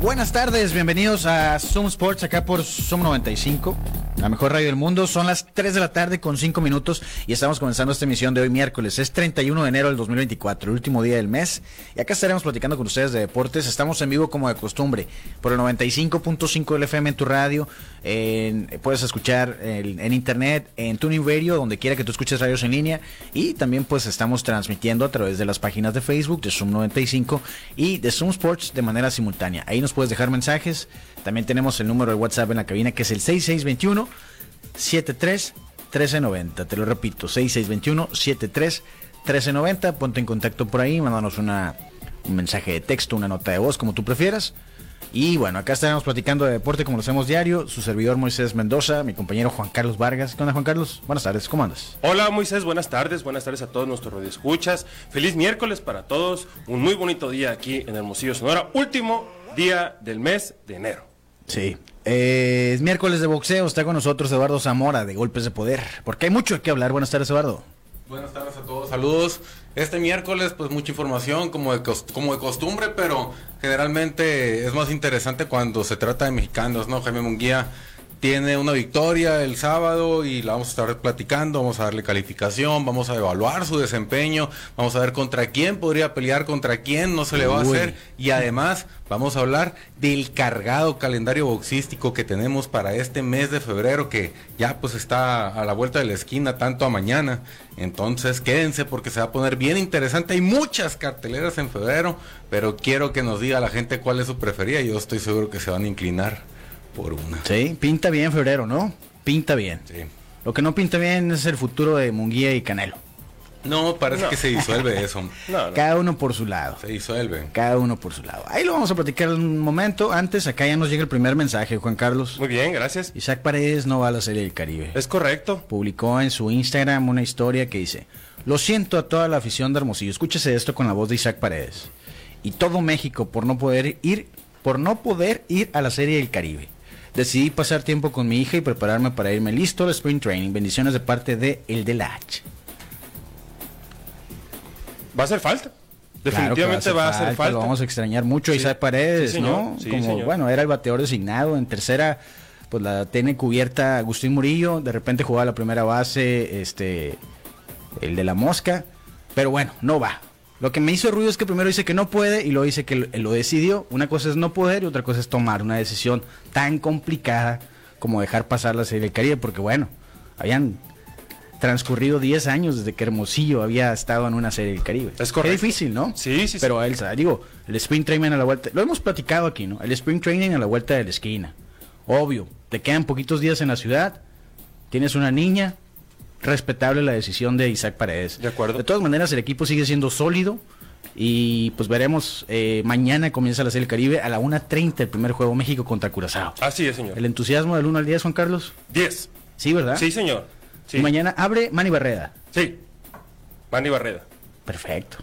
Buenas tardes, bienvenidos a Zoom Sports acá por Zoom 95, la mejor radio del mundo. Son las 3 de la tarde con 5 minutos y estamos comenzando esta emisión de hoy miércoles. Es 31 de enero del 2024, el último día del mes. Y acá estaremos platicando con ustedes de deportes. Estamos en vivo como de costumbre por el 95.5 del FM en tu radio. En- puedes escuchar en, en internet, en Tuning Radio, donde quiera que tú escuches radios en línea. Y también pues estamos transmitiendo a través de las páginas de Facebook de Zoom 95 y de Zoom Sports de manera simultánea. Ahí nos puedes dejar mensajes. También tenemos el número de WhatsApp en la cabina que es el 6621 73 1390. Te lo repito, 6621 73 1390. Ponte en contacto por ahí, mándanos una, un mensaje de texto, una nota de voz, como tú prefieras. Y bueno, acá estaremos platicando de deporte como lo hacemos diario. Su servidor Moisés Mendoza, mi compañero Juan Carlos Vargas. ¿Qué onda, Juan Carlos? Buenas tardes, ¿cómo andas? Hola Moisés, buenas tardes, buenas tardes a todos nuestros radioescuchas. Feliz miércoles para todos, un muy bonito día aquí en Hermosillo, Sonora, último día del mes de enero. Sí. Eh, es miércoles de boxeo, está con nosotros Eduardo Zamora de Golpes de Poder, porque hay mucho que hablar. Buenas tardes, Eduardo. Buenas tardes a todos, saludos. Este miércoles, pues mucha información como de, como de costumbre, pero generalmente es más interesante cuando se trata de mexicanos, ¿no? Jaime Munguía tiene una victoria el sábado y la vamos a estar platicando, vamos a darle calificación, vamos a evaluar su desempeño, vamos a ver contra quién podría pelear, contra quién no se le va a hacer y además vamos a hablar del cargado calendario boxístico que tenemos para este mes de febrero que ya pues está a la vuelta de la esquina tanto a mañana. Entonces quédense porque se va a poner bien interesante. Hay muchas carteleras en febrero, pero quiero que nos diga la gente cuál es su preferida. Yo estoy seguro que se van a inclinar por una. Sí, pinta bien febrero, ¿no? Pinta bien. Sí. Lo que no pinta bien es el futuro de Munguía y Canelo. No, parece No. que se disuelve eso. No, no. Cada uno por su lado. Se disuelve. Cada uno por su lado. Ahí lo vamos a platicar en un momento. Antes, acá ya nos llega el primer mensaje, Juan Carlos. Muy bien, gracias. Isaac Paredes no va a la Serie del Caribe. Es correcto. Publicó en su Instagram una historia que dice, lo siento a toda la afición de Hermosillo. Escúchese esto con la voz de Isaac Paredes. Y todo México por no poder ir, por no poder ir a la Serie del Caribe. Decidí pasar tiempo con mi hija y prepararme para irme listo al Spring Training. Bendiciones de parte de El de la H. Va a hacer falta. Claro Definitivamente va a hacer falta. Lo vamos a extrañar mucho, Sí. Isaac Paredes, Sí. ¿no? Sí, Como, señor. bueno, era el bateador designado. En tercera, pues la tiene cubierta Agustín Murillo. De repente jugaba la primera base, este, el de la mosca. Pero bueno, no va. Lo que me hizo ruido es que primero dice que no puede y luego dice que lo, decidió. Una cosa es no poder y otra cosa es tomar una decisión tan complicada como dejar pasar la Serie del Caribe. Porque bueno, habían transcurrido 10 años desde que Hermosillo había estado en una Serie del Caribe. Es difícil, ¿no? Sí, sí, sí. Pero él, sabe, digo, el sprint training a la vuelta, lo hemos platicado aquí, ¿no? El sprint training a la vuelta de la esquina. Obvio, te quedan poquitos días en la ciudad, tienes una niña, respetable la decisión de Isaac Paredes. De acuerdo. De todas maneras, el equipo sigue siendo sólido y pues veremos, eh, mañana comienza la Serie del Caribe a la 1.30 el primer juego México contra Curazao. Así es, señor. El entusiasmo del 1 al 10, Juan Carlos. 10. Sí, ¿verdad? Sí, señor. Sí. Y mañana abre Manny Barreda. Sí. Manny Barreda. Perfecto.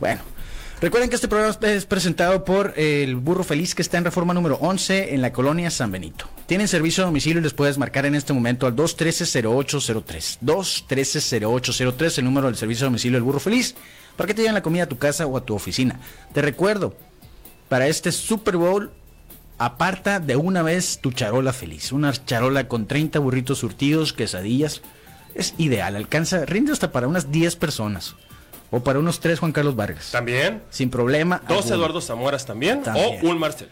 Bueno, recuerden que este programa es presentado por el Burro Feliz que está en reforma número 11 en la colonia San Benito. Tienen servicio a domicilio y les puedes marcar en este momento al 213-0803. 213-0803, el número del servicio a domicilio del Burro Feliz, para que te lleven la comida a tu casa o a tu oficina. Te recuerdo, para este Super Bowl, aparta de una vez tu charola feliz. Una charola con 30 burritos surtidos, quesadillas. Es ideal, alcanza, rinde hasta para unas 10 personas. O para unos 3 Juan Carlos Vargas. También. Sin problema. Dos alguno. Eduardo Zamoras también, También. O un Marcel.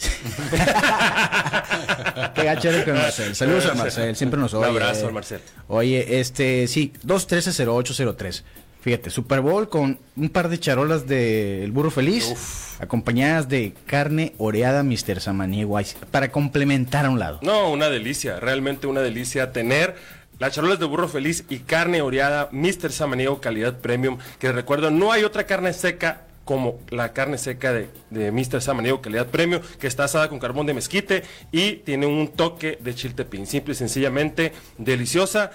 Qué gacho eres con Marcel. Saludos a Marcel, siempre nos Un oye. abrazo al Marcel. Oye, este, sí, 213-0803. Fíjate, Super Bowl con un par de charolas del Burro Feliz, acompañadas de carne oreada Mr. Samaniego, para complementar a un lado. No, una delicia, realmente una delicia tener las charolas de burro feliz y carne oreada Mr. Samaniego calidad premium, que recuerdo no hay otra carne seca como la carne seca de, de Mr. Samaniego Calidad Premio, que está asada con carbón de mezquite y tiene un toque de chiltepín. Simple y sencillamente deliciosa.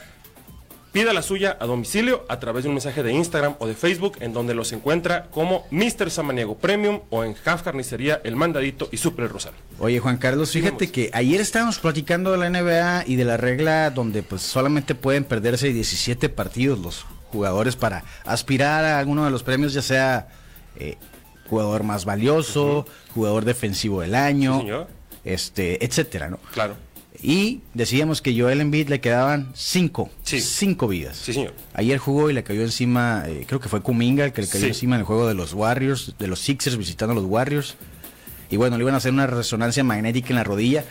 Pida la suya a domicilio a través de un mensaje de Instagram o de Facebook en donde los encuentra como Mr. Samaniego Premium o en Half Carnicería El Mandadito y Super Rosario. Oye, Juan Carlos, fíjate que ayer estábamos platicando de la NBA y de la regla donde pues solamente pueden perderse 17 partidos los jugadores para aspirar a alguno de los premios, ya sea eh, jugador más valioso, jugador defensivo del año, Sí, este, etcétera, ¿no? Claro. Y decíamos que Joel Embiid le quedaban cinco, Sí. cinco vidas. Sí, señor. Ayer jugó y le cayó encima, eh, creo que fue Kuminga el que le cayó Sí. encima en el juego de los Warriors, de los Sixers visitando a los Warriors. Y bueno, le iban a hacer una resonancia magnética en la rodilla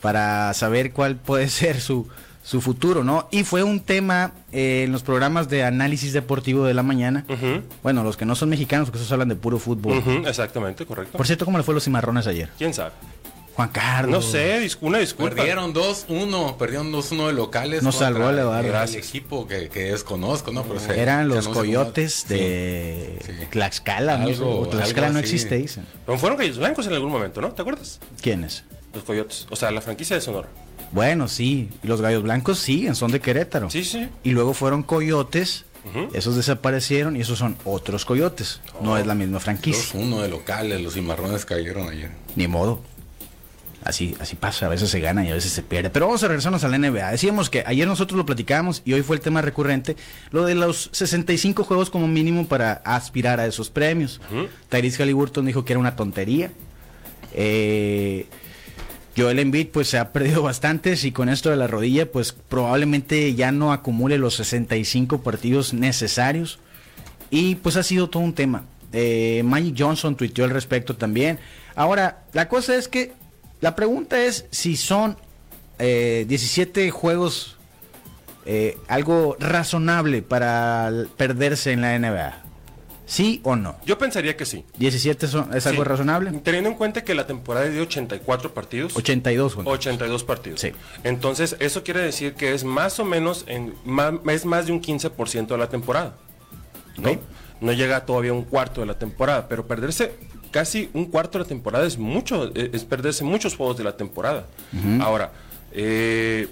para saber cuál puede ser su, su futuro, ¿no? Y fue un tema eh, en los programas de análisis deportivo de la mañana. Bueno, los que no son mexicanos, porque esos hablan de puro fútbol. Exactamente, correcto. Por cierto, ¿cómo le fue a los cimarrones ayer? ¿Quién sabe? Juan Carlos. No sé, dis- una disculpa. Perdieron 2-1, perdieron 2-1 de locales. Nos salvó el Eduardo. el Gracias. equipo que, que desconozco, ¿no? Pero se- Eran se los como- coyotes Sí. de Sí. Tlaxcala, ¿no? Algo- Tlaxcala algo no así. existe, dicen. Pero fueron Gallos Blancos en algún momento, ¿no? ¿Te acuerdas? ¿Quiénes? Los Coyotes. O sea, la franquicia de Sonora. Bueno, sí, y los gallos blancos siguen, son de Querétaro. Sí, sí. Y luego fueron coyotes, esos desaparecieron y esos son otros coyotes. No es la misma franquicia. 2-1 de locales, los cimarrones cayeron ayer. Ni modo. Así, así pasa, a veces se gana y a veces se pierde. Pero vamos a regresarnos a la NBA. Decíamos que ayer nosotros lo platicábamos y hoy fue el tema recurrente, lo de los 65 juegos como mínimo para aspirar a esos premios. Ujú. Tyrese Halliburton dijo que era una tontería. Eh, Joel Embiid pues se ha perdido bastantes y con esto de la rodilla pues probablemente ya no acumule los 65 partidos necesarios y pues ha sido todo un tema. Eh, Magic Johnson tuiteó al respecto también. Ahora, la cosa es que la pregunta es si son eh, 17 juegos eh, algo razonable para perderse en la NBA. ¿Sí o no? Yo pensaría que sí. ¿17 son- es algo razonable? Teniendo en cuenta que la temporada es de 84 partidos. 82, Juan. 82 partidos. Sí. Entonces, eso quiere decir que es más o menos, en, es más de un 15% de la temporada. ¿no? No llega todavía a un cuarto de la temporada, pero perderse casi un cuarto de la temporada es mucho, eh, es perderse muchos juegos de la temporada. Ahora, eh,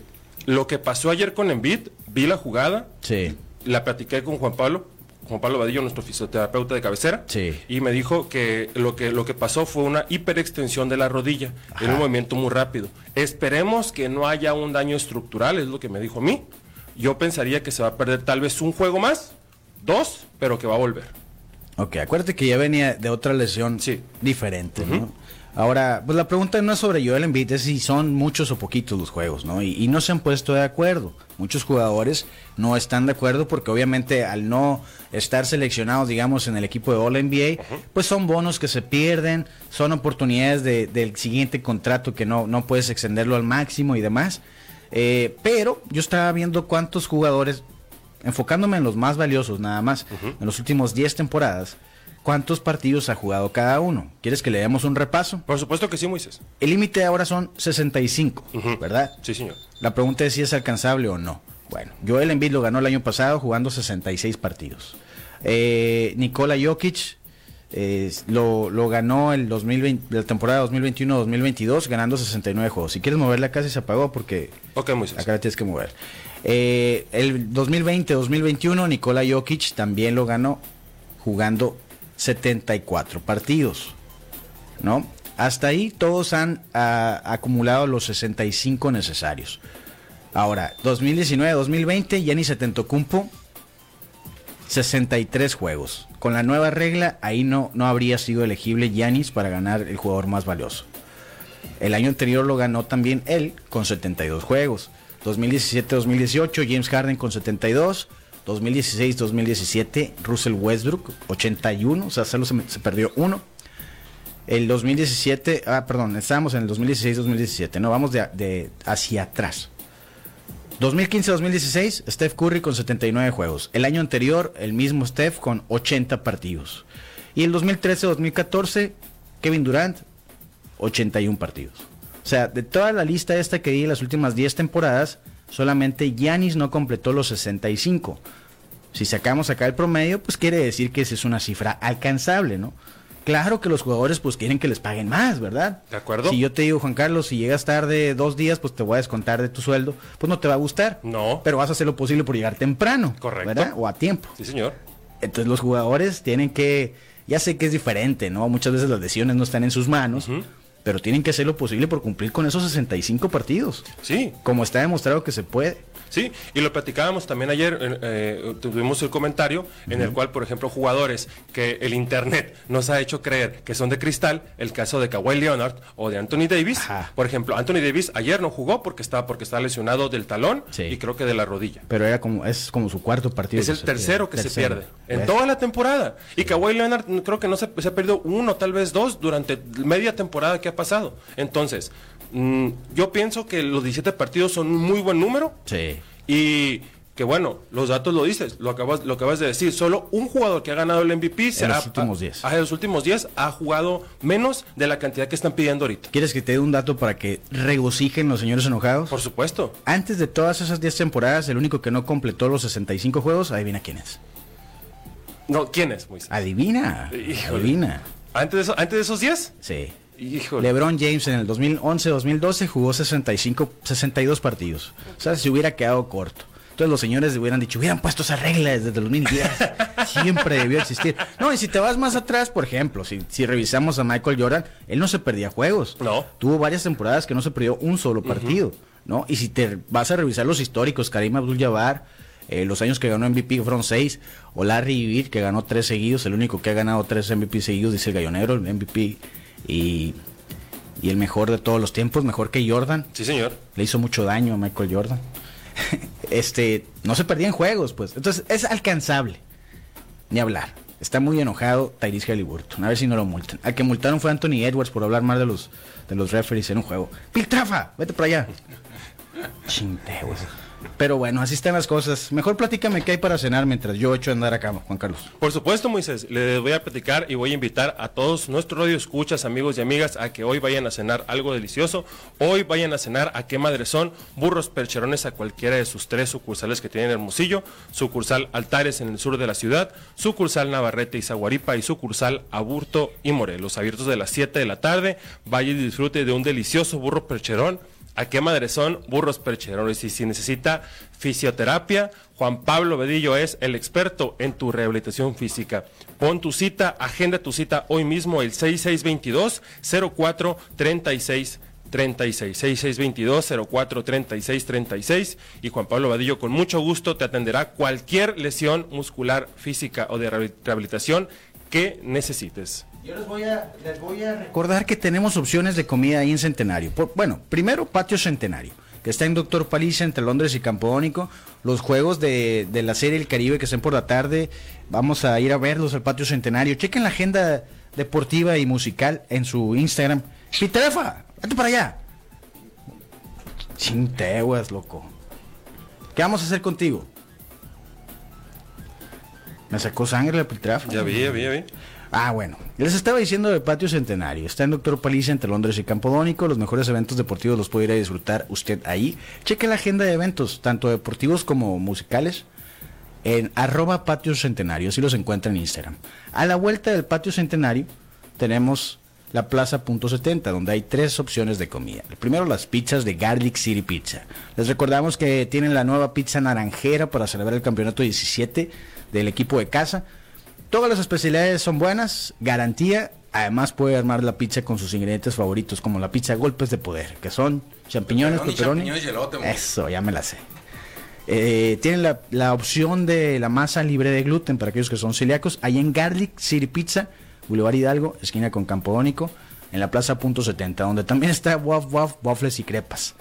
lo que pasó ayer con Embiid, vi la jugada, Sí. la platiqué con Juan Pablo, Juan Pablo Vadillo, nuestro fisioterapeuta de cabecera, Sí. y me dijo que lo que lo que pasó fue una hiperextensión de la rodilla en un movimiento muy rápido. Esperemos que no haya un daño estructural, es lo que me dijo a mí. Yo pensaría que se va a perder tal vez un juego más, dos, pero que va a volver. Ok, acuérdate que ya venía de otra lesión Sí. diferente, ¿no? Ahora, pues la pregunta no es sobre Joel Embiid, es si son muchos o poquitos los juegos, ¿no? Y, y no se han puesto de acuerdo. Muchos jugadores no están de acuerdo porque obviamente al no estar seleccionados, digamos, en el equipo de All NBA, pues son bonos que se pierden, son oportunidades de- del siguiente contrato que no, no puedes extenderlo al máximo y demás. Eh, pero yo estaba viendo cuántos jugadores, enfocándome en los más valiosos nada más, en los últimos 10 temporadas, cuántos partidos ha jugado cada uno. ¿Quieres que le demos un repaso? Por supuesto que sí, Moisés. El límite ahora son 65, Ujú. ¿verdad? Sí, señor. La pregunta es si es alcanzable o no. Bueno, Joel Embiid lo ganó el año pasado jugando 66 partidos. Eh, Nikola Jokic eh, lo, lo ganó el 2020, la temporada 2021-2022 ganando 69 juegos. Si quieres moverla casi se apagó porque Ok, Moisés. acá la tienes que mover. Eh, el 2020-2021 Nikola Jokic también lo ganó jugando 74 partidos. ¿No? Hasta ahí todos han ah, acumulado los 65 necesarios. Ahora, 2019-2020, Giannis Antetokounmpo 63 juegos. Con la nueva regla, ahí no, no habría sido elegible Giannis para ganar el jugador más valioso. El año anterior lo ganó también él con 72 juegos. 2017-2018, James Harden con 72. 2016-2017, Russell Westbrook, 81, o sea, solo se, perdió uno. El 2017, ah, perdón, estábamos en el 2016-2017, no, vamos de hacia atrás. 2015-2016, Steph Curry con 79 juegos. El año anterior, el mismo Steph con 80 partidos. Y el 2013-2014, Kevin Durant, 81 partidos. O sea, de toda la lista esta que di en las últimas 10 temporadas, solamente Giannis no completó los 65. Si sacamos acá el promedio, pues quiere decir que esa es una cifra alcanzable, ¿no? Claro que los jugadores pues quieren que les paguen más, ¿verdad? De acuerdo. Si yo te digo, Juan Carlos, si llegas tarde dos días, pues te voy a descontar de tu sueldo, pues no te va a gustar. No. Pero vas a hacer lo posible por llegar temprano. Correcto. ¿Verdad? O a tiempo. Sí, señor. Entonces los jugadores tienen que, ya sé que es diferente, ¿no? Muchas veces las decisiones no están en sus manos, pero tienen que hacer lo posible por cumplir con esos 65 partidos. Sí, Como está demostrado que se puede. Sí, y lo platicábamos también ayer, eh, eh, tuvimos el comentario en el cual, por ejemplo, jugadores que el Internet nos ha hecho creer que son de cristal, el caso de Kawhi Leonard o de Anthony Davis, Ajá. por ejemplo, Anthony Davis ayer no jugó porque estaba, porque estaba lesionado del talón Sí. y creo que de la rodilla. Pero era como, es como su cuarto partido. Es el tercero que se pierde en ¿Ves? toda la temporada. Y Kawhi Leonard creo que no se, se ha perdido uno, tal vez dos durante media temporada que ha pasado. Entonces, mm, yo pienso que los 17 partidos son un muy buen número. Sí. Y que bueno, los datos lo dices, lo acabas, lo acabas de decir. Solo un jugador que ha ganado el MVP se los ha- últimos ha- 10. ha- en los últimos 10 ha jugado menos de la cantidad que están pidiendo ahorita. ¿Quieres que te dé un dato para que regocijen los señores enojados? Por supuesto. Antes de todas esas 10 temporadas, el único que no completó los 65 juegos, adivina quién es. No, ¿quién es, Moisés? Adivina. Híjole. Adivina. ¿Antes de, eso- antes de esos 10? Sí. Híjole. LeBron James en el 2011-2012 jugó 65, 62 partidos. O sea, se hubiera quedado corto. Entonces los señores hubieran dicho, hubieran puesto esa regla desde el 2010. Siempre debió existir. No, y si te vas más atrás, por ejemplo, si, si revisamos a Michael Jordan, él no se perdía juegos. No. Tuvo varias temporadas que no se perdió un solo partido. ¿no? Y si te vas a revisar los históricos, Karim Abdul-Jabbar, eh, los años que ganó MVP fueron seis, o Larry Bird, que ganó tres seguidos, el único que ha ganado tres MVP seguidos, dice el gallonero, el MVP, y, y el mejor de todos los tiempos, mejor que Jordan, Sí, señor. le hizo mucho daño a Michael Jordan. este, no se perdían juegos, pues. Entonces, es alcanzable. Ni hablar. Está muy enojado Tyrese Halliburton. A ver si no lo multan. Al que multaron fue Anthony Edwards por hablar mal de los, de los referees en un juego. Piltrafa, vete para allá. Chinte, güey. Pero bueno, así están las cosas. Mejor platícame qué hay para cenar mientras yo echo a andar acá, Juan Carlos. Por supuesto, Moisés, les voy a platicar y voy a invitar a todos nuestros radio escuchas, amigos y amigas, a que hoy vayan a cenar algo delicioso. Hoy vayan a cenar a qué madre son burros percherones a cualquiera de sus tres sucursales que tienen Hermosillo, sucursal Altares en el sur de la ciudad, sucursal Navarrete y Zaguaripa y sucursal Aburto y Morelos, abiertos de las 7 de la tarde. Vaya y disfrute de un delicioso burro percherón. ¿A qué madre son burros percherones? Y si necesita fisioterapia, Juan Pablo Bedillo es el experto en tu rehabilitación física. Pon tu cita, agenda tu cita hoy mismo, el 6622-0436. 36 6622 0436 36 y Juan Pablo Vadillo con mucho gusto te atenderá cualquier lesión muscular, física o de rehabil- rehabilitación que necesites. Yo les voy a, les voy a recordar que tenemos opciones de comida ahí en Centenario. Por- bueno, primero Patio Centenario, que está en Doctor Paliza entre Londres y Campodónico. Los juegos de, de la serie El Caribe que estén por la tarde, vamos a ir a verlos al Patio Centenario. Chequen la agenda deportiva y musical en su Instagram. Pitefa, vete para allá. Chinteguas, loco. ¿Qué vamos a hacer contigo? Me sacó sangre la piltrafa. Ya vi, ya vi, ya vi. Ah, bueno. Les estaba diciendo de Patio Centenario. Está en Doctor Paliza entre Londres y Campodónico. Los mejores eventos deportivos los puede ir a disfrutar usted ahí. Cheque la agenda de eventos, tanto deportivos como musicales, en arroba Patio Centenario. Así los encuentra en Instagram. A la vuelta del Patio Centenario tenemos la Plaza Punto 70, donde hay tres opciones de comida. El primero, las pizzas de Garlic City Pizza. Les recordamos que tienen la nueva pizza naranjera para celebrar el campeonato 17 del equipo de casa. Todas las especialidades son buenas, garantía. Además puede armar la pizza con sus ingredientes favoritos, como la pizza golpes de poder, que son champiñones, mo. Eso, ya me la sé. Eh, tienen la, la opción de la masa libre de gluten para aquellos que son celíacos. Ahí en Garlic City Pizza, Boulevard Hidalgo, esquina con Campodónico, en la Plaza Punto 70, donde también está Waf Waf, waffles y crepas.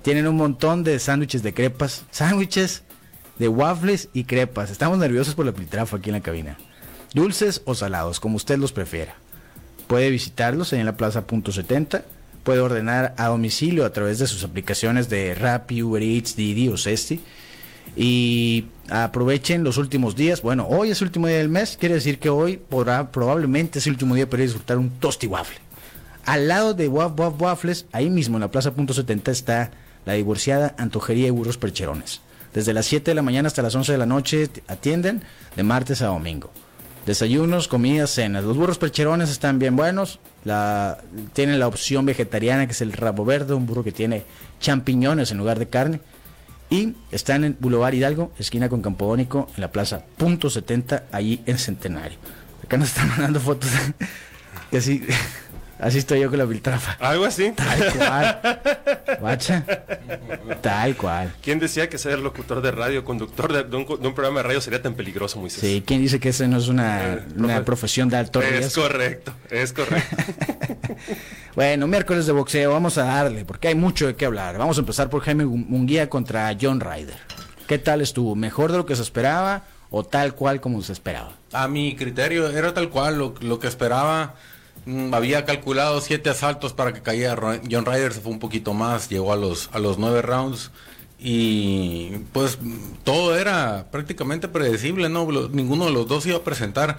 Tienen un montón de sándwiches de crepas, sándwiches de waffles y crepas. Estamos nerviosos por la piltrafa aquí en la cabina. Dulces o salados, como usted los prefiera. Puede visitarlos en la Plaza Punto 70. Puede ordenar a domicilio a través de sus aplicaciones de Rappi, Uber Eats, Didi o Cesti. Y aprovechen los últimos días. Bueno, hoy es el último día del mes. Quiere decir que hoy podrá, probablemente es el último día para disfrutar un tosti waffle. Al lado de Waf Waf Waffles, ahí mismo en la Plaza Punto 70 está la divorciada Antojería y Burros Percherones. Desde las 7 de la mañana hasta las 11 de la noche atienden de martes a domingo. Desayunos, comidas, cenas. Los burros percherones están bien buenos. La, tienen la opción vegetariana que es el rabo verde, un burro que tiene champiñones en lugar de carne. Y están en Boulevard Hidalgo, esquina con Campodónico, en la plaza Punto 70, allí en Centenario. Acá nos están mandando fotos que así, así estoy yo con la filtrafa. Algo así. Tal cual. Guacha. Tal cual. ¿Quién decía que ser locutor de radio, conductor de, de un, de un programa de radio sería tan peligroso, Moisés? Sí, ¿quién dice que esa no es una, Eh, una profe- profesión de alto Es riesgo? correcto, es correcto. Bueno, miércoles de boxeo, vamos a darle, porque hay mucho de qué hablar. Vamos a empezar por Jaime Munguía contra John Ryder. ¿Qué tal estuvo? ¿Mejor de lo que se esperaba o tal cual como se esperaba? A mi criterio era tal cual lo, lo que esperaba. Mm, había calculado siete asaltos para que cayera John Ryder, se fue un poquito más, llegó a los, a los nueve rounds. Y pues todo era prácticamente predecible, ¿no? Ninguno de los dos iba a presentar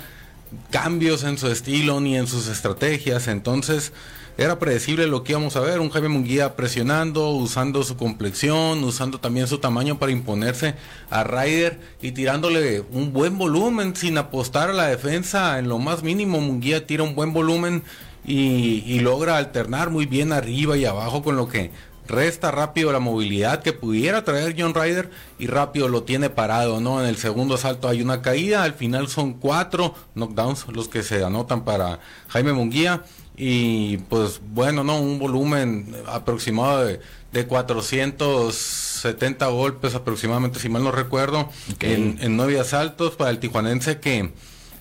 cambios en su estilo ni en sus estrategias. Entonces era predecible lo que íbamos a ver. Un Jaime Munguía presionando, usando su complexión, usando también su tamaño para imponerse a Ryder y tirándole un buen volumen sin apostar a la defensa en lo más mínimo. Munguía tira un buen volumen y, logra alternar muy bien arriba y abajo con lo que resta rápido la movilidad que pudiera traer John Ryder y rápido lo tiene parado, ¿no? En el segundo asalto hay una caída, al final son cuatro knockdowns los que se anotan para Jaime Munguía y pues bueno, ¿no? Un volumen aproximado de, de 470 golpes aproximadamente, si mal no recuerdo, en, en nueve asaltos para el tijuanense que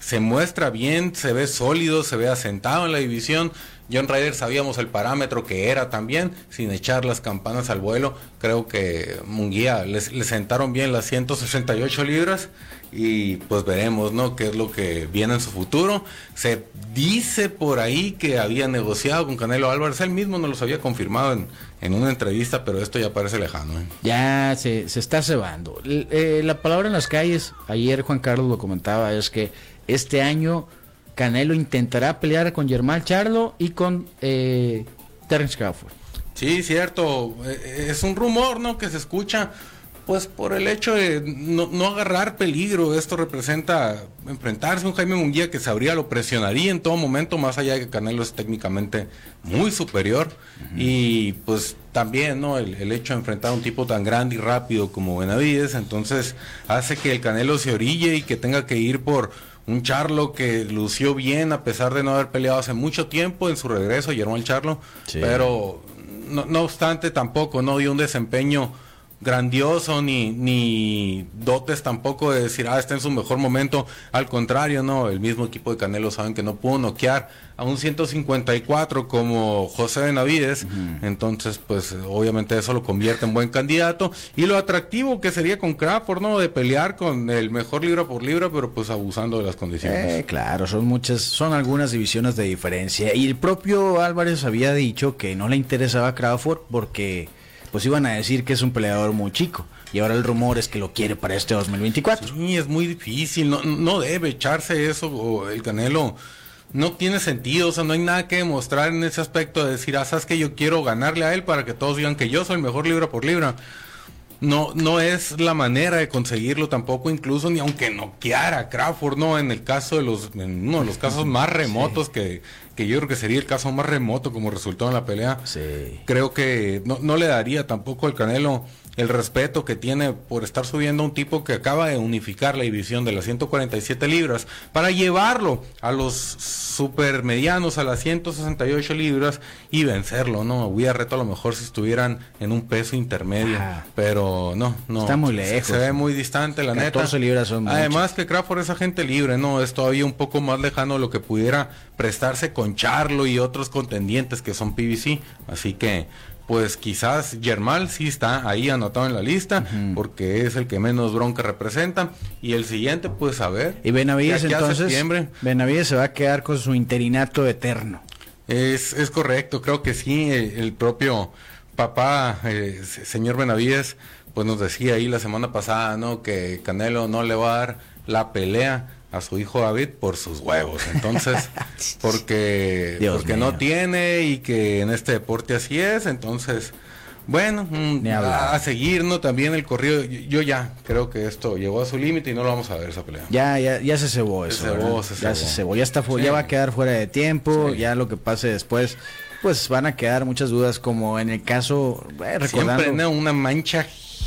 se muestra bien, se ve sólido, se ve asentado en la división. John Ryder sabíamos el parámetro que era también, sin echar las campanas al vuelo. Creo que Munguía les- le sentaron bien las 168 libras y pues veremos, ¿no? Qué es lo que viene en su futuro. Se dice por ahí que había negociado con Canelo Álvarez, él mismo no los había confirmado en, en una entrevista, pero esto ya parece lejano. ¿eh? Ya se, se está cebando. L- eh, la palabra en las calles, ayer Juan Carlos lo comentaba, es que este año Canelo intentará pelear con Germán Charlo y con eh, Terence Crawford. Sí, cierto. Eh, Es un rumor, ¿no? Que se escucha, pues por el hecho de no, no agarrar peligro. Esto representa enfrentarse a un Jaime Munguía que sabría lo presionaría en todo momento, más allá de que Canelo es técnicamente muy superior. Y pues también, ¿no? El, el hecho de enfrentar a un tipo tan grande y rápido como Benavides, entonces hace que el Canelo se orille y que tenga que ir por un Charlo que lució bien a pesar de no haber peleado hace mucho tiempo en su regreso, Germán Charlo, Sí. pero no, no obstante tampoco no dio un desempeño grandioso ni, ni dotes tampoco de decir, ah, está en su mejor momento. Al contrario, no, el mismo equipo de Canelo saben que no pudo noquear a un 154 como José Benavides. Entonces, pues obviamente eso lo convierte en buen candidato. Y lo atractivo que sería con Crawford, ¿no? De pelear con el mejor libra por libra, pero pues abusando de las condiciones. Eh, claro, son muchas, son algunas divisiones de diferencia. Y el propio Álvarez había dicho que no le interesaba a Crawford porque pues iban a decir que es un peleador muy chico. Y ahora el rumor es que lo quiere para este 2024. Sí, es muy difícil, no, no debe echarse eso, o el Canelo no tiene sentido, o sea, no hay nada que demostrar en ese aspecto de decir, ah, sabes que yo quiero ganarle a él para que todos digan que yo soy el mejor libra por libra. No, no es la manera de conseguirlo tampoco, incluso ni aunque noqueara a Crawford, no, en el caso de los, en uno de los casos más remotos que, que yo creo que sería el caso más remoto como resultado en la pelea Sí. creo que no, no le daría tampoco al Canelo el respeto que tiene por estar subiendo a un tipo que acaba de unificar la división de las 147 libras para llevarlo a los supermedianos a las 168 libras y vencerlo, ¿no? Hubiera reto a lo mejor si estuvieran en un peso intermedio, Ajá. pero no, no. Está muy lejos. Se ve muy distante, la neta. 14 libras son Además que Crawford es agente libre, ¿no? Es todavía un poco más lejano de lo que pudiera prestarse con Charlo y otros contendientes que son PBC. Así que, pues quizás Germán sí está ahí anotado en la lista, porque es el que menos bronca representa. Y el siguiente, pues a ver. Y Benavides entonces, septiembre. Benavides se va a quedar con su interinato eterno. Es, es correcto, creo que sí, el, el propio papá, eh, se- señor Benavides, pues nos decía ahí la semana pasada, ¿no? Que Canelo no le va a dar la pelea a su hijo David por sus huevos. Entonces, porque, Dios porque mío. no tiene y que en este deporte así es, entonces, Bueno, mm, a, a seguir, ¿no? También el corrido. Yo, yo ya creo que esto llegó a su límite y no lo vamos a ver esa pelea. Ya, ya, ya se cebó Se eso. cebó, ¿verdad? se ya cebó. se cebó. Ya está Sí. ya va a quedar fuera de tiempo. Sí. Ya lo que pase después, pues van a quedar muchas dudas, como en el caso, eh, recordando. Siempre ¿no? una mancha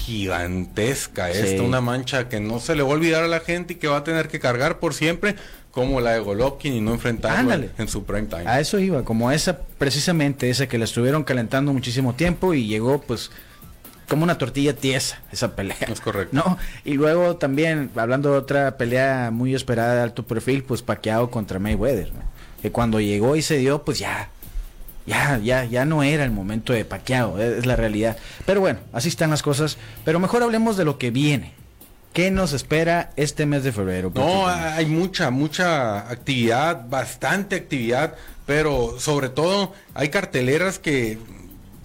gigantesca Sí. esta, una mancha que no se le va a olvidar a la gente y que va a tener que cargar por siempre, como la de Golovkin y no enfrentarlo en, su prime time. A eso iba, como esa, precisamente esa que la estuvieron calentando muchísimo tiempo y llegó pues como una tortilla tiesa esa pelea. Es correcto. ¿No? Y luego también, hablando de otra pelea muy esperada de alto perfil, pues Pacquiao contra Mayweather, ¿no? Que cuando llegó y se dio, pues ya, ya, ya, ya no era el momento de Pacquiao, es, es la realidad. Pero bueno, así están las cosas. Pero mejor hablemos de lo que viene. ¿Qué nos espera este mes de febrero? No, hay mucha, mucha actividad, bastante actividad, pero sobre todo hay carteleras que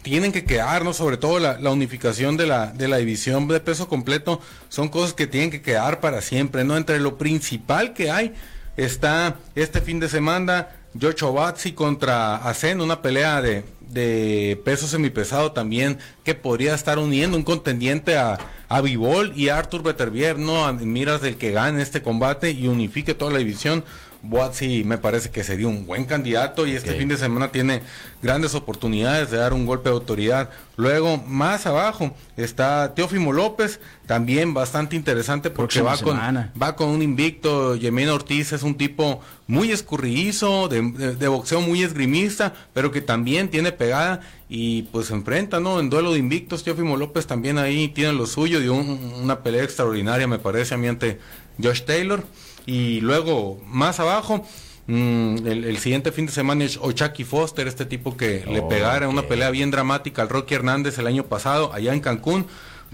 tienen que quedar, ¿no? Sobre todo la, la unificación de la, de la división de peso completo son cosas que tienen que quedar para siempre, ¿no? Entre lo principal que hay está este fin de semana Batsi contra Asen, una pelea de, de peso semipesado también que podría estar uniendo un contendiente a, a Bivol y a Arthur Beterbier, ¿no? En miras del que gane este combate y unifique toda la división. Boatsi me parece que sería un buen candidato y este fin de semana tiene grandes oportunidades de dar un golpe de autoridad. Luego, más abajo, está Teófimo López, también bastante interesante porque Próxima va con, va con un invicto. Yemena Ortiz es un tipo muy escurridizo, de, de- de boxeo muy esgrimista, pero que también tiene pegada y pues se enfrenta, ¿no? En duelo de invictos, Teófimo López también ahí tiene lo suyo, dio un- una pelea extraordinaria, me parece a mí, ante Josh Taylor. Y luego, más abajo, mm, el, el siguiente fin de semana es Ochaki Foster, este tipo que le pegara una pelea bien dramática al Rocky Hernández el año pasado, allá en Cancún.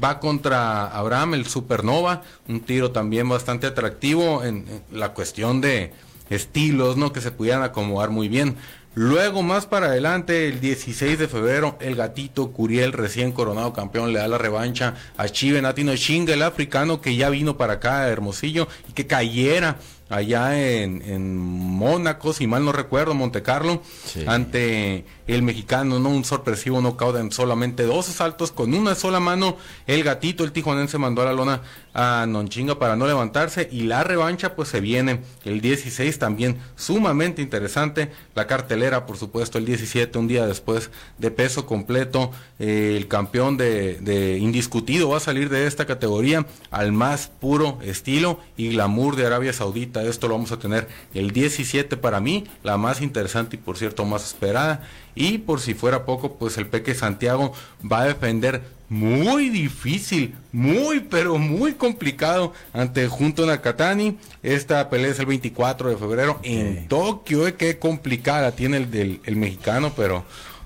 Va contra Abraham, el Supernova, un tiro también bastante atractivo en, en la cuestión de estilos, ¿no? Que se pudieran acomodar muy bien. Luego, más para adelante, el 16 de febrero, el gatito Curiel, recién coronado campeón, le da la revancha a Chive Natino Shinga, el africano que ya vino para acá, Hermosillo, y que cayera allá en, en Mónaco, si mal no recuerdo, Monte Carlo, Sí. ante el mexicano, ¿no? Un sorpresivo knockout en solamente dos asaltos con una sola mano. El gatito, el tijuanense, mandó a la lona a Nonchinga para no levantarse. Y la revancha, pues se viene el 16 también, sumamente interesante. La cartelera, por supuesto, el 17, un día después de peso completo. Eh, el campeón de, de indiscutido va a salir de esta categoría al más puro estilo y glamour de Arabia Saudita. Esto lo vamos a tener el 17 para mí, la más interesante y por cierto más esperada. Y por si fuera poco, pues el Peque Santiago va a defender muy difícil, muy pero muy complicado ante Junto Nakatani. Esta pelea es el 24 de febrero en Tokio. eh, qué complicada tiene el del el mexicano, pero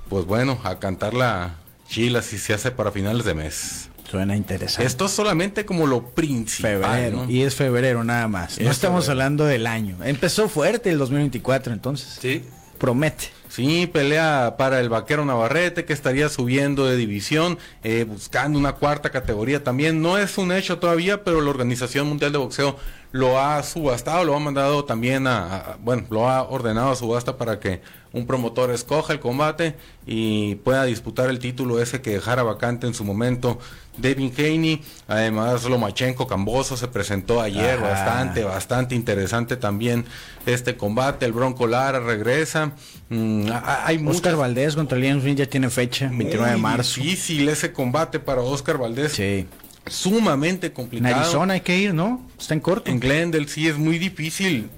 pues bueno, a cantar la chila si se hace para finales de mes. Suena interesante. Esto es solamente como lo principal. febrero. ¿no? Y es febrero nada más. No Es estamos febrero. hablando del año. Empezó fuerte el 2024 entonces. Sí. Promete. Sí, pelea para el vaquero Navarrete que estaría subiendo de división, eh, buscando una cuarta categoría también. No es un hecho todavía, pero la Organización Mundial de Boxeo lo ha subastado, lo ha mandado también a, a- bueno, lo ha ordenado a subasta para que un promotor escoja el combate y pueda disputar el título ese que dejara vacante en su momento Devin Haney. Además, Lomachenko Camboso se presentó ayer, Ajá. bastante, bastante interesante también este combate. El Bronco Lara regresa. Mm, hay Oscar muchas- Valdés contra Liam Smith ya tiene fecha, 29 de marzo. difícil ese combate para Oscar Valdés. Sí. Sumamente En complicado. Arizona hay que ir, ¿no? Está en corto. En Glendale sí es muy difícil.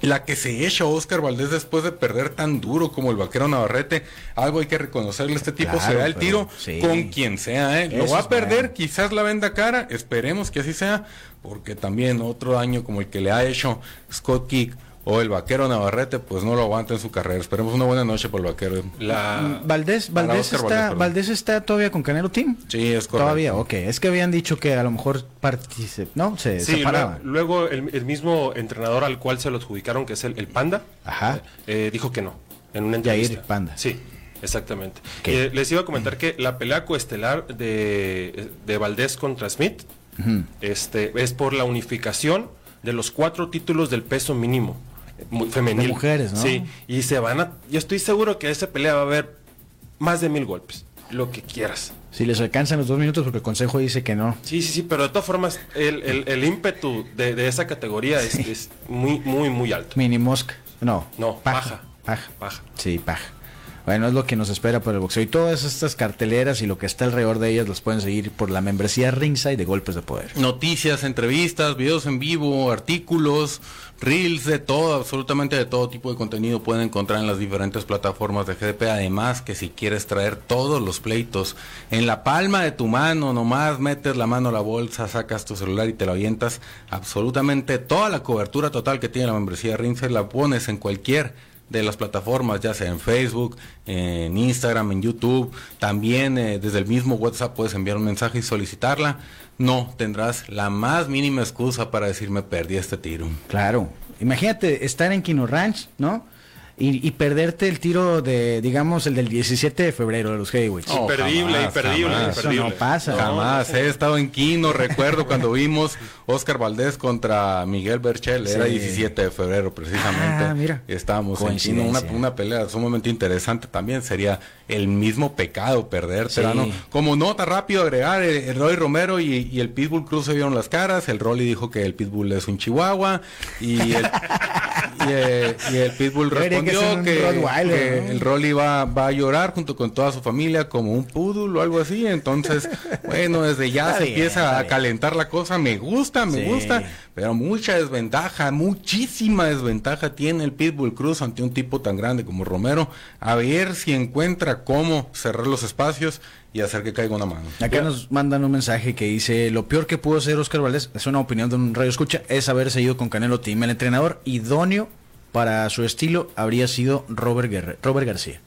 La que se echa Oscar Valdés después de perder tan duro como el vaquero Navarrete, algo hay que reconocerle. Este tipo Claro, se da el tiro sí. con quien sea. ¿eh? Lo va a perder, quizás la venda cara. Esperemos que así sea, porque también otro año como el que le ha hecho Scott Kick o el vaquero Navarrete, pues no lo aguanta en su carrera. Esperemos una buena noche por el vaquero. La, Valdés, Para Valdés Oscar está, Valdés. Valdés está todavía con Canelo Team. Sí, es correcto. Todavía, ok. Es que habían dicho que a lo mejor particip... no, se sí, separaban. luego, luego el, el mismo entrenador al cual se lo adjudicaron, que es el, el Panda, Ajá. eh, dijo que no, en una Yair entrevista. Panda. Sí, exactamente. Eh, les iba a comentar que la pelea coestelar de, de Valdés contra Smith este, es por la unificación de los cuatro títulos del peso mínimo femenil. De mujeres, ¿no? Sí, y se van a... Yo estoy seguro que esa pelea va a haber más de mil golpes. lo que quieras. Si les alcanzan los dos minutos, porque el consejo dice que no. Sí, sí, sí, pero de todas formas, el, el, el ímpetu de, de esa categoría es, es muy, muy, muy alto. Mini mosca. No. No, paja. Paja. Paja. Sí, paja. Bueno, es lo que nos espera por el boxeo. Y todas estas carteleras y lo que está alrededor de ellas las pueden seguir por la membresía Ringside de Golpes de Poder. Noticias, entrevistas, videos en vivo, artículos, reels, de todo, absolutamente de todo tipo de contenido pueden encontrar en las diferentes plataformas de GDP. Además que si quieres traer todos los pleitos en la palma de tu mano, nomás metes la mano a la bolsa, sacas tu celular y te lo avientas, absolutamente toda la cobertura total que tiene la membresía Ringside la pones en cualquier de las plataformas, ya sea en Facebook, en Instagram, en YouTube, también eh, desde el mismo WhatsApp puedes enviar un mensaje y solicitarla. No tendrás la más mínima excusa para decirme perdí este tiro. Claro. Imagínate estar en Kino Ranch, ¿no? Y, y perderte el tiro de, digamos, el del 17 de febrero de los Heavyweights. No, Imperdible, jamás, imperdible, jamás. Eso imperdible. no pasa. Jamás, he estado en Quino, recuerdo cuando vimos Oscar Valdés contra Miguel Berchel, era Sí. 17 de febrero precisamente. Ah, mira. Estábamos en Quino, una, pelea sumamente interesante también, sería el mismo pecado perderte, Sí. ¿no? Como nota rápido agregar, eh, el Roy Romero y, y el Pitbull Cruz se vieron las caras, el Rolly dijo que el Pitbull es un chihuahua y el, y, eh, y el Pitbull que respondió que, Rottweiler, que ¿no? el Rolly va, va a llorar junto con toda su familia como un poodle o algo así. Entonces, bueno, desde ya Está se bien, empieza a bien. calentar la cosa. Me gusta, me Sí. gusta, pero mucha desventaja, muchísima desventaja tiene el Pitbull Cruz ante un tipo tan grande como Romero. A ver si encuentra cómo cerrar los espacios y hacer que caiga una mano. Acá nos mandan un mensaje que dice, lo peor que pudo hacer Oscar Valdés, es una opinión de un radio escucha, es haberse ido con Canelo Team. El entrenador idóneo para su estilo habría sido Robert, Guerre- Robert García.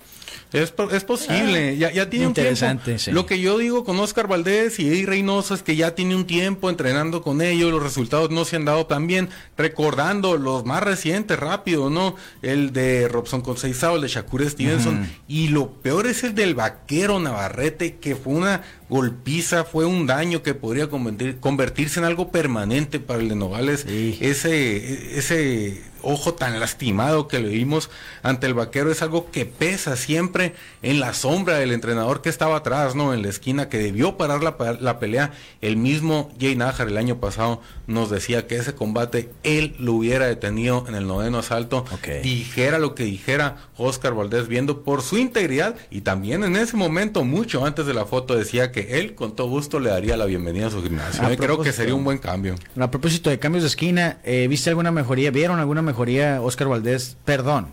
Es, es posible, ya, ya tiene un tiempo. Sí. Lo que yo digo con Oscar Valdés y Eddie Reynoso es que ya tiene un tiempo entrenando con ellos, los resultados no se han dado tan bien, recordando los más recientes, rápido, ¿no? El de Robson Conceizao, el de Shakur Stevenson, y lo peor es el del vaquero Navarrete, que fue una golpiza, fue un daño que podría convertir- convertirse en algo permanente para el de Nogales. Sí. Ese, ese ojo tan lastimado que le vimos ante el vaquero es algo que pesa siempre en la sombra del entrenador que estaba atrás, ¿no? En la esquina, que debió parar la, la pelea. El mismo Jay Najar el año pasado nos decía que ese combate él lo hubiera detenido en el noveno asalto. Dijera lo que dijera Oscar Valdés, viendo por su integridad y también en ese momento, mucho antes de la foto, decía que él con todo gusto le daría la bienvenida a su gimnasio. A Y creo que sería un buen cambio. A propósito de cambios de esquina, eh, ¿viste alguna mejoría? ¿Vieron alguna mejoría, Oscar Valdés? Perdón,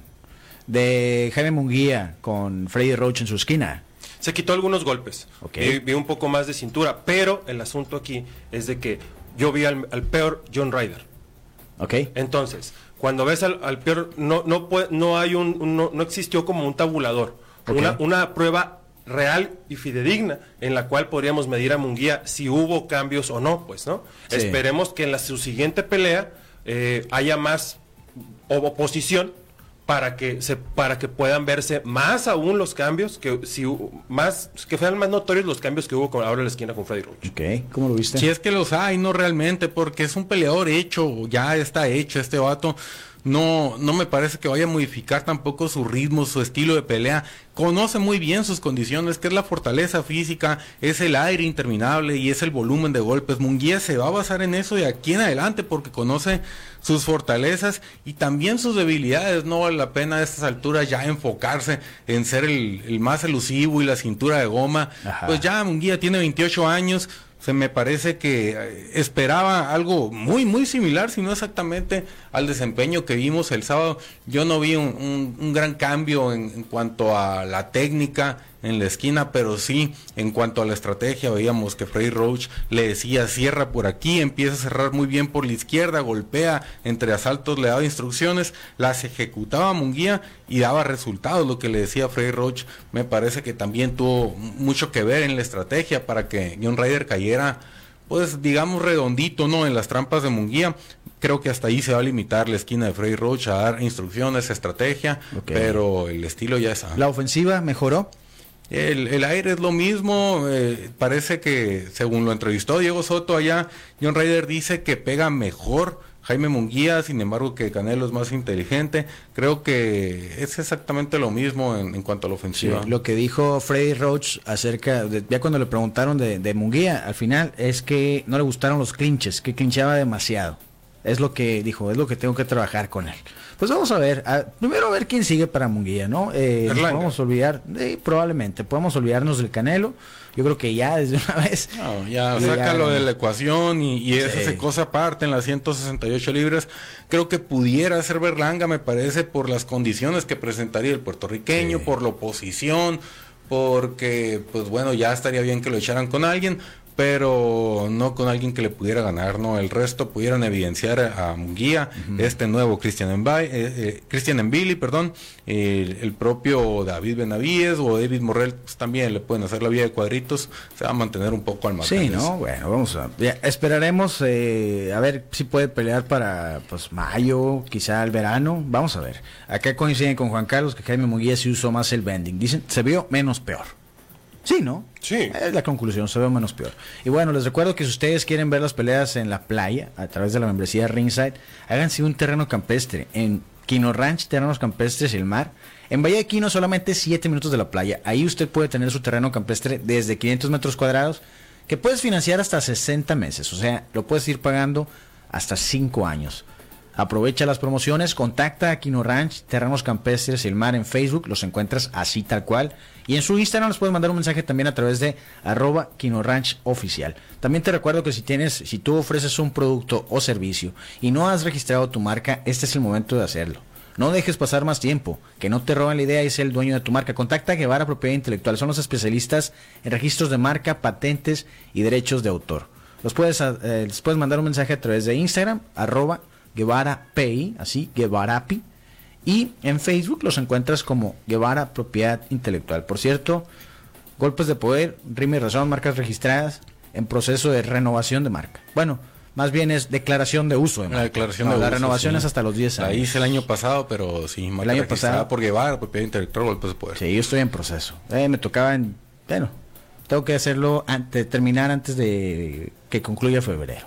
de Jaime Munguía con Freddy Roach en su esquina. Se quitó algunos golpes. Ok. Vi, vi un poco más de cintura, pero el asunto aquí es de que yo vi al, al peor John Ryder. ¿Ok? Entonces, cuando ves al, al peor, no, no, puede- no hay un, un- no, no existió como un tabulador, Ok. una, una prueba real y fidedigna en la cual podríamos medir a Munguía si hubo cambios o no, pues, ¿no? Sí. Esperemos que en la, su siguiente pelea eh, haya más oposición para que se para que puedan verse más aún los cambios que si más que fueran más notorios los cambios que hubo con, ahora en la esquina con Freddy Roach. Ok, ¿cómo lo viste? Si es que los hay, no realmente, porque es un peleador hecho, ya está hecho este vato. No, no me parece que vaya a modificar tampoco su ritmo, su estilo de pelea. Conoce muy bien sus condiciones, que es la fortaleza física, es el aire interminable y es el volumen de golpes. Munguía se va a basar en eso de aquí en adelante porque conoce sus fortalezas y también sus debilidades. No vale la pena a estas alturas ya enfocarse en ser el, el más elusivo y la cintura de goma. Ajá. Pues ya Munguía tiene 28 años, se me parece que eh, esperaba algo muy, muy similar, si no exactamente al desempeño que vimos el sábado. Yo no vi un, un- gran cambio en, en cuanto a la técnica en la esquina, pero sí en cuanto a la estrategia. Veíamos que Freddy Roach le decía cierra por aquí, empieza a cerrar muy bien por la izquierda, golpea entre asaltos, le daba instrucciones, las ejecutaba Munguía y daba resultados. Lo que le decía Freddy Roach me parece que también tuvo mucho que ver en la estrategia para que John Ryder cayera pues digamos redondito, ¿no? En las trampas de Munguía. Creo que hasta ahí se va a limitar la esquina de Freddy Roach a dar instrucciones, estrategia, pero el estilo ya está. ¿La ofensiva mejoró? El, el aire es lo mismo, eh, parece que según lo entrevistó Diego Soto allá, John Ryder dice que pega mejor Jaime Munguía, sin embargo que Canelo es más inteligente. Creo que es exactamente lo mismo en, cuanto a la ofensiva. Lo que dijo Freddy Roach acerca, de, ya cuando le preguntaron de, de Munguía, al final es que no le gustaron los clinches, que clinchaba demasiado. Es lo que dijo, es lo que tengo que trabajar con él. Pues vamos a ver, a- primero a ver quién sigue para Munguía, ¿no? Eh, podemos olvidar, eh, probablemente, podemos olvidarnos del Canelo. Yo creo que ya desde una vez. No, ya sácalo ya. de la ecuación y, se cosa aparte en las 168 libras. Creo que pudiera ser Berlanga, me parece, por las condiciones que presentaría el puertorriqueño, por la oposición, porque, pues bueno, ya estaría bien que lo echaran con alguien, pero no con alguien que le pudiera ganar, ¿no? El resto pudieran evidenciar a Munguía, este nuevo Cristian Envay, eh, eh, Cristian Envili, perdón, el, el propio David Benavides o David Morrell, pues, también le pueden hacer la vida de cuadritos, se va a mantener un poco al margen. Sí, ¿no? Bueno, vamos a. ya, esperaremos eh, a ver si puede pelear para pues mayo, quizá el verano. Vamos a ver. Acá coinciden con Juan Carlos que Jaime Munguía sí usó más el bending. Dicen, se vio menos peor. Sí, ¿no? Sí. Es la conclusión, se ve menos peor. Y bueno, les recuerdo que si ustedes quieren ver las peleas en la playa, a través de la membresía Ringside, háganse un terreno campestre en Quino Ranch, terrenos campestres y el mar. En Bahía de Quino solamente 7 minutos de la playa. Ahí usted puede tener su terreno campestre desde 500 metros cuadrados, que puedes financiar hasta 60 meses. O sea, lo puedes ir pagando hasta 5 años. Aprovecha las promociones, contacta a Quino Ranch, Terrenos Campestres y el Mar en Facebook, los encuentras así tal cual. Y en su Instagram les puedes mandar un mensaje también a través de arroba Ranch Oficial. También te recuerdo que si tienes, si tú ofreces un producto o servicio y no has registrado tu marca, este es el momento de hacerlo. No dejes pasar más tiempo, que no te roben la idea y ser el dueño de tu marca. Contacta a Guevara Propiedad Intelectual, son los especialistas en registros de marca, patentes y derechos de autor. Los puedes, eh, les puedes mandar un mensaje a través de Instagram, arroba Guevara así, Guevarapi. Y en Facebook los encuentras como Guevara Propiedad Intelectual. Por cierto, golpes de poder, rima y razón, marcas registradas en proceso de renovación de marca. Bueno, más bien es declaración de uso de marca. La declaración No, de La uso, renovación sí. es hasta los 10 La años. hice el año pasado, pero sí, marca año registrada pasado. por llevar propiedad intelectual golpes de poder. Sí, yo estoy en proceso. Eh, me tocaba en... Bueno, tengo que hacerlo antes, terminar antes de que concluya febrero.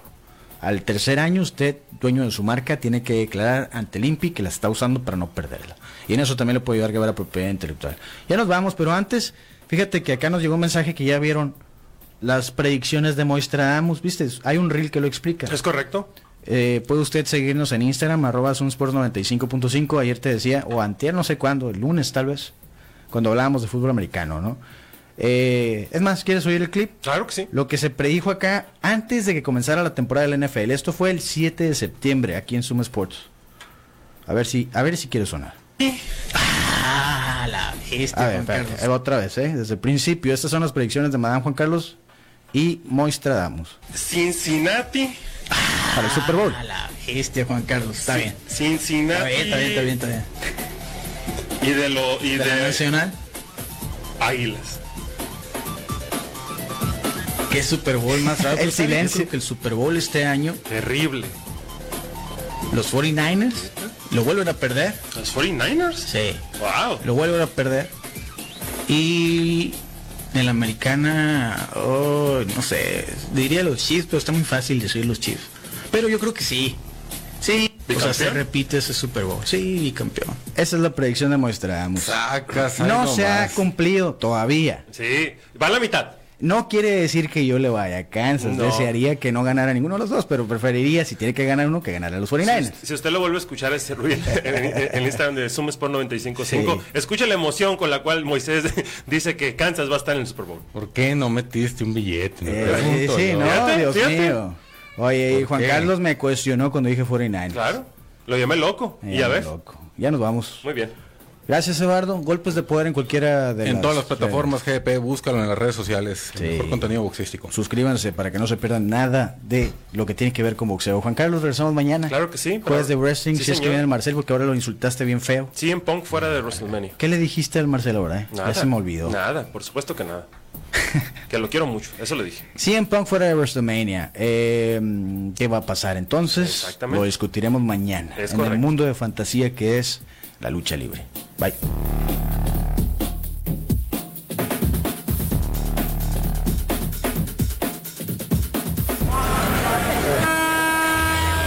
Al tercer año, usted, dueño de su marca, tiene que declarar ante el INPI que la está usando para no perderla. Y en eso también le puede ayudar Guevara Propiedad Intelectual. Ya nos vamos, pero antes, fíjate que acá nos llegó un mensaje que ya vieron las predicciones de Moistradamus, ¿viste? Hay un reel que lo explica. ¿Es correcto? Eh, puede usted seguirnos en Instagram, arroba sunsports95.5. Ayer te decía, o antier, no sé cuándo, el lunes tal vez, cuando hablábamos de fútbol americano, ¿no? Eh, es más, ¿quieres oír el clip? Claro que sí. Lo que se predijo acá antes de que comenzara la temporada del NFL. Esto fue el 7 de septiembre aquí en Suma Sports. A ver si, a ver si quiere sonar. Ah, la bestia, A ver, Juan Carlos. va otra vez, ¿eh? Desde el principio. Estas son las predicciones de Madame Juan Carlos y Moistradamus Cincinnati. para el Super Bowl. Ah, la bestia, Juan Carlos. Está bien. Cincinnati. Está bien, está bien, está bien, está bien. Y de lo y De la de Nacional, Águilas. ¿Qué Super Bowl más raro? El silencio. Yo creo que el Super Bowl este año, Terrible. los 49ers lo vuelven a perder. ¿Los 49ers? Sí. Wow. Lo vuelven a perder. Y en la americana, oh, no sé, diría los Chiefs, pero está muy fácil decir los Chiefs. Pero yo creo que sí. Sí. O sea, se repite ese Super Bowl. Sí, bicampeón. Esa es la predicción de Moistradamus. Sacas, No se ha cumplido todavía. Sí. Va a la mitad. No quiere decir que yo le vaya a Kansas. No. Desearía que no ganara ninguno de los dos, pero preferiría, si tiene que ganar uno, que ganara a los 49ers. Si usted lo vuelve a escuchar ese ruido en, en- en Instagram de Sumesport 955, Sí. escuche la emoción con la cual Moisés dice que Kansas va a estar en el Super Bowl. ¿Por qué no metiste un billete? Eh, sí, no, Fíjate, Dios fíjate. mío. Oye, y ¿Por Juan qué? Carlos me cuestionó cuando dije 49ers. Claro. Lo llamé loco. Y ya ves. loco. Ya nos vamos. Muy bien. Gracias, Eduardo. Golpes de poder en cualquiera de En todas las plataformas GP, búscalo en las redes sociales. Sí. El mejor contenido boxístico. Suscríbanse para que no se pierdan nada de lo que tiene que ver con boxeo. Juan Carlos, regresamos mañana. Claro que sí. Jueves de wrestling, Sí, si es que señor. viene el Marcel, porque ahora lo insultaste bien feo. Sí, en Punk fuera de WrestleMania. ¿Qué le dijiste al Marcel ahora? eh? Nada. Ya se me olvidó. Nada, por supuesto que nada. que lo quiero mucho, eso le dije. CM Punk fuera de WrestleMania. Eh, ¿Qué va a pasar entonces? Exactamente. Lo discutiremos mañana. Es en el mundo de fantasía que es la lucha libre. Bye.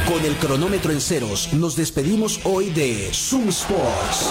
Con el cronómetro en ceros, nos despedimos hoy de Zoom Sports.